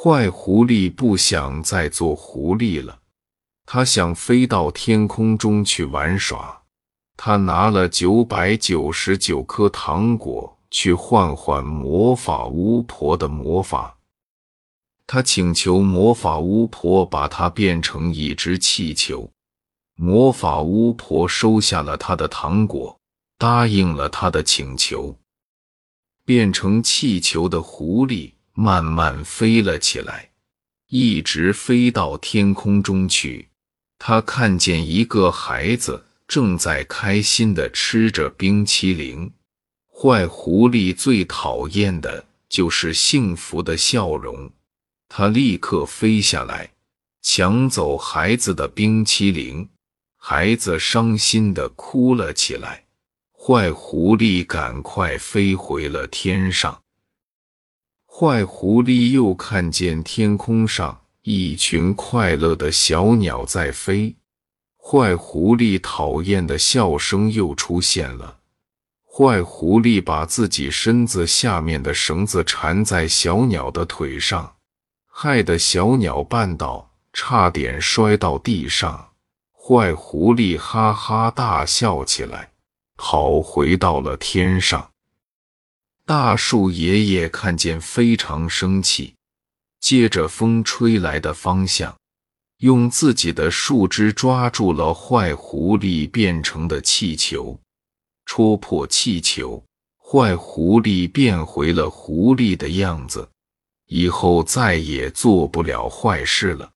坏狐狸不想再做狐狸了，他想飞到天空中去玩耍。他拿了九百九十九颗糖果去换换魔法巫婆的魔法。他请求魔法巫婆把它变成一只气球。魔法巫婆收下了他的糖果，答应了他的请求。变成气球的狐狸慢慢飞了起来，一直飞到天空中去。他看见一个孩子。正在开心的吃着冰淇淋。坏狐狸最讨厌的就是幸福的笑容。他立刻飞下来，抢走孩子的冰淇淋。孩子伤心的哭了起来。坏狐狸赶快飞回了天上。坏狐狸又看见天空上一群快乐的小鸟在飞。坏狐狸讨厌的笑声又出现了。坏狐狸把自己身子下面的绳子缠在小鸟的腿上，害得小鸟绊倒，差点摔到地上。坏狐狸哈哈大笑起来，跑回到了天上。大树爷爷看见非常生气，借着风吹来的方向。用自己的树枝抓住了坏狐狸变成的气球，戳破气球，坏狐狸变回了狐狸的样子，以后再也做不了坏事了。